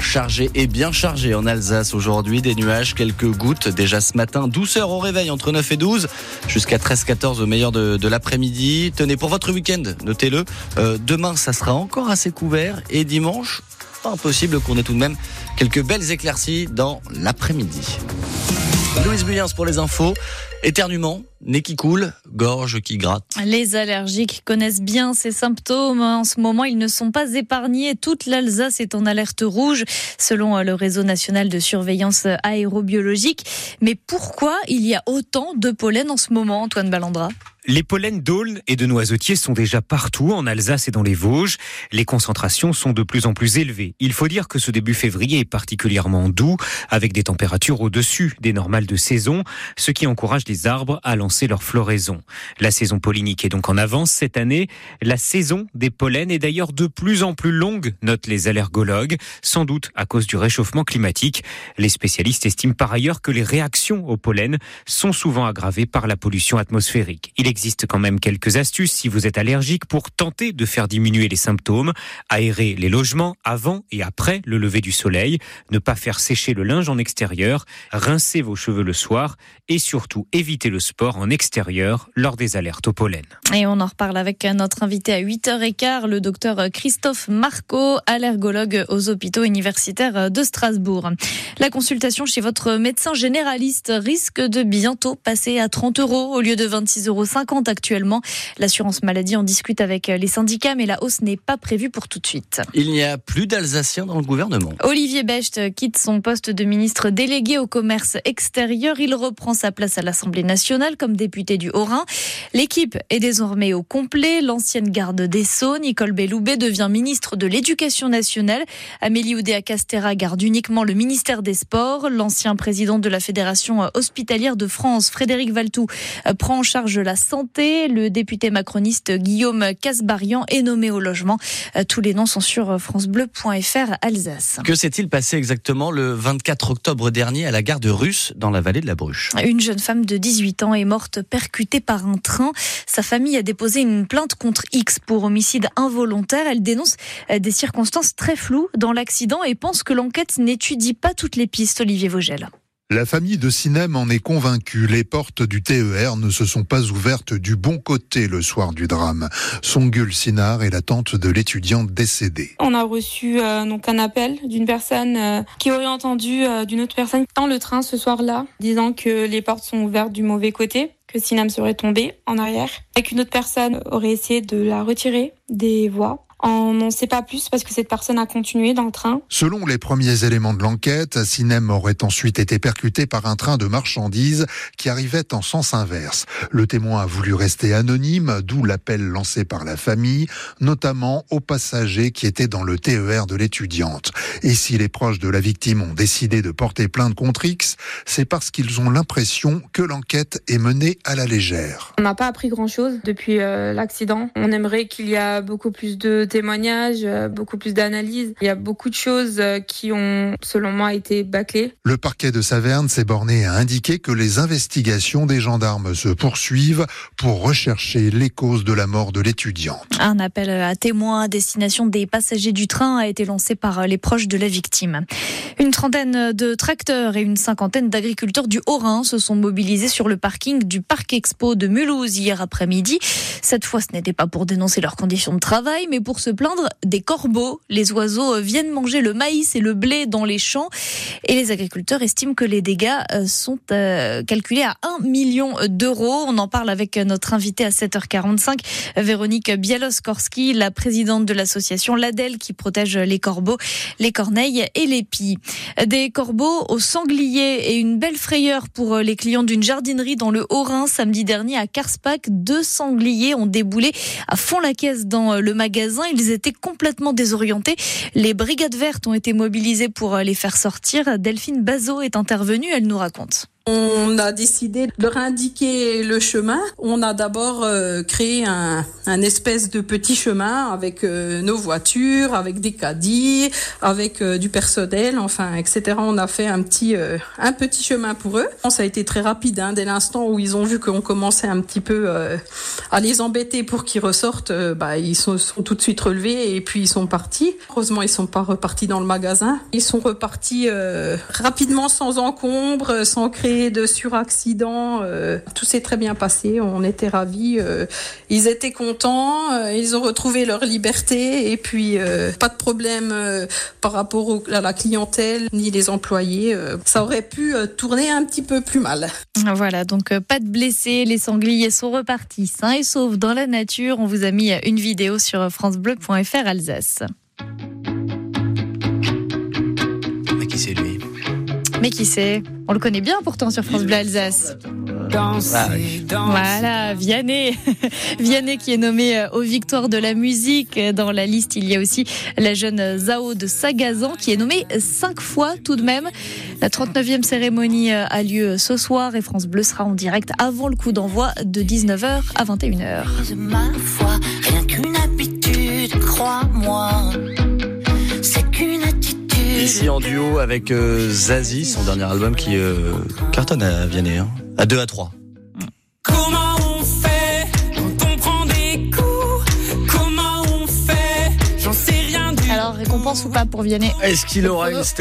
Chargé et bien chargé en Alsace aujourd'hui, des nuages, quelques gouttes déjà ce matin, douceur au réveil entre 9 et 12, jusqu'à 13-14 au meilleur de, l'après-midi. Tenez, pour votre week-end, notez-le, euh, demain ça sera encore assez couvert et dimanche, pas impossible qu'on ait tout de même quelques belles éclaircies dans l'après-midi. Louise Buyens pour les infos. Éternuement, nez qui coule, gorge qui gratte. Les allergiques connaissent bien ces symptômes. En ce moment, ils ne sont pas épargnés. Toute l'Alsace est en alerte rouge, selon le réseau national de surveillance aérobiologique. Mais pourquoi il y a autant de pollen en ce moment, Antoine Ballandra? Les pollens d'aulne et de noisetiers sont déjà partout en Alsace et dans les Vosges. Les concentrations sont de plus en plus élevées. Il faut dire que ce début février est particulièrement doux, avec des températures au-dessus des normales de saison, ce qui encourage les arbres à lancer leur floraison. La saison pollinique est donc en avance cette année. La saison des pollens est d'ailleurs de plus en plus longue, notent les allergologues, sans doute à cause du réchauffement climatique. Les spécialistes estiment par ailleurs que les réactions au pollen sont souvent aggravées par la pollution atmosphérique. Existe quand même quelques astuces si vous êtes allergique pour tenter de faire diminuer les symptômes. Aérer les logements avant et après le lever du soleil, ne pas faire sécher le linge en extérieur, rincer vos cheveux le soir et surtout éviter le sport en extérieur lors des alertes au pollen. Et on en reparle avec notre invité à 8h15, le docteur Christophe Marco, allergologue aux hôpitaux universitaires de Strasbourg. La consultation chez votre médecin généraliste risque de bientôt passer à 30 euros au lieu de 26,50 euros actuellement. L'assurance maladie en discute avec les syndicats, mais la hausse n'est pas prévue pour tout de suite. Il n'y a plus d'Alsaciens dans le gouvernement. Olivier Becht quitte son poste de ministre délégué au commerce extérieur. Il reprend sa place à l'Assemblée nationale comme député du Haut-Rhin. L'équipe est désormais au complet. L'ancienne garde des Sceaux, Nicole Belloubet, devient ministre de l'Éducation nationale. Amélie Oudéa-Castera garde uniquement le ministère des Sports. L'ancien président de la Fédération hospitalière de France, Frédéric Valtou, prend en charge la santé. Le député macroniste Guillaume Casbarian est nommé au logement. Tous les noms sont sur francebleu.fr Alsace. Que s'est-il passé exactement le 24 octobre dernier à la gare de Russe dans la vallée de la Bruche? Une jeune femme de 18 ans est morte percutée par un train. Sa famille a déposé une plainte contre X pour homicide involontaire. Elle dénonce des circonstances très floues dans l'accident et pense que l'enquête n'étudie pas toutes les pistes. Olivier Vogel. La famille de Sinem en est convaincue. Les portes du TER ne se sont pas ouvertes du bon côté le soir du drame. Songul Sinar est la tante de l'étudiante décédée. On a reçu euh, donc un appel d'une personne euh, qui aurait entendu euh, d'une autre personne dans le train ce soir-là, disant que les portes sont ouvertes du mauvais côté, que Sinem serait tombée en arrière, et qu'une autre personne aurait essayé de la retirer des voies. On n'en sait pas plus parce que cette personne a continué dans le train. Selon les premiers éléments de l'enquête, Sinem aurait ensuite été percuté par un train de marchandises qui arrivait en sens inverse. Le témoin a voulu rester anonyme, d'où l'appel lancé par la famille, notamment aux passagers qui étaient dans le TER de l'étudiante. Et si les proches de la victime ont décidé de porter plainte contre X, c'est parce qu'ils ont l'impression que l'enquête est menée à la légère. On n'a pas appris grand-chose depuis euh, l'accident. On aimerait qu'il y a beaucoup plus de témoignages, euh, beaucoup plus d'analyses. Il y a beaucoup de choses euh, qui ont, selon moi, été bâclées. Le parquet de Saverne s'est borné à indiquer que les investigations des gendarmes se poursuivent pour rechercher les causes de la mort de l'étudiante. Un appel à témoins à destination des passagers du train a été lancé par les proches de la victime. Une trentaine de tracteurs et une cinquantaine d'agriculteurs du Haut-Rhin se sont mobilisés sur le parking du Parc Expo de Mulhouse hier après-midi. Cette fois, ce n'était pas pour dénoncer leurs conditions de travail, mais pour se plaindre des corbeaux. Les oiseaux viennent manger le maïs et le blé dans les champs et les agriculteurs estiment que les dégâts sont calculés à 1 million d'euros. On en parle avec notre invité à 7h45, Véronique Bialoskorski, la présidente de l'association LADEL qui protège les corbeaux, les corneilles et les pies. Des corbeaux aux sangliers et une belle frayeur pour les clients d'une jardinerie dans le Haut-Rhin samedi dernier à Karspach. Deux sangliers ont déboulé à fond la caisse dans le magasin. Ils étaient complètement désorientés. Les brigades vertes ont été mobilisées pour les faire sortir. Delphine Bazot est intervenue. Elle nous raconte. On a décidé de leur indiquer le chemin. On a d'abord euh, créé un, espèce de petit chemin avec euh, nos voitures, avec des caddies, avec euh, du personnel, enfin, etc. On a fait un petit, un petit chemin pour eux. Ça a été très rapide. Hein, dès l'instant où ils ont vu qu'on commençait un petit peu à les embêter pour qu'ils ressortent, bah, ils sont, sont, tout de suite relevés et puis ils sont partis. Heureusement, ils sont pas repartis dans le magasin. Ils sont repartis rapidement, sans encombre, sans créer de suraccident. tout s'est très bien passé. On était ravis. ils étaient contents. ils ont retrouvé leur liberté et puis pas de problème par rapport au, à la clientèle ni les employés. ça aurait pu tourner un petit peu plus mal. Voilà, donc pas de blessés. Les sangliers sont repartis sains et saufs dans la nature. On vous a mis une vidéo sur francebleu.fr Alsace. Mais qui c'est lui? Mais qui c'est On le connaît bien pourtant sur France Bleu Alsace. Danser, ah oui. Voilà, Vianney. Vianney qui est nommé aux victoires de la musique. Dans la liste, il y a aussi la jeune Zao de Sagazan qui est nommée cinq fois tout de même. La 39e cérémonie a lieu ce soir et France Bleu sera en direct avant le coup d'envoi de 19h à 21h. Ma foi, rien qu'une habitude, crois-moi. Ici en duo avec euh, Zazie, son dernier album qui euh, cartonne à Vianney, hein, à 2 à 3. Comment on fait quand on prend des coups? Comment on fait? J'en sais rien du Alors, récompense ou pas pour Vianney? Est-ce qu'il aura une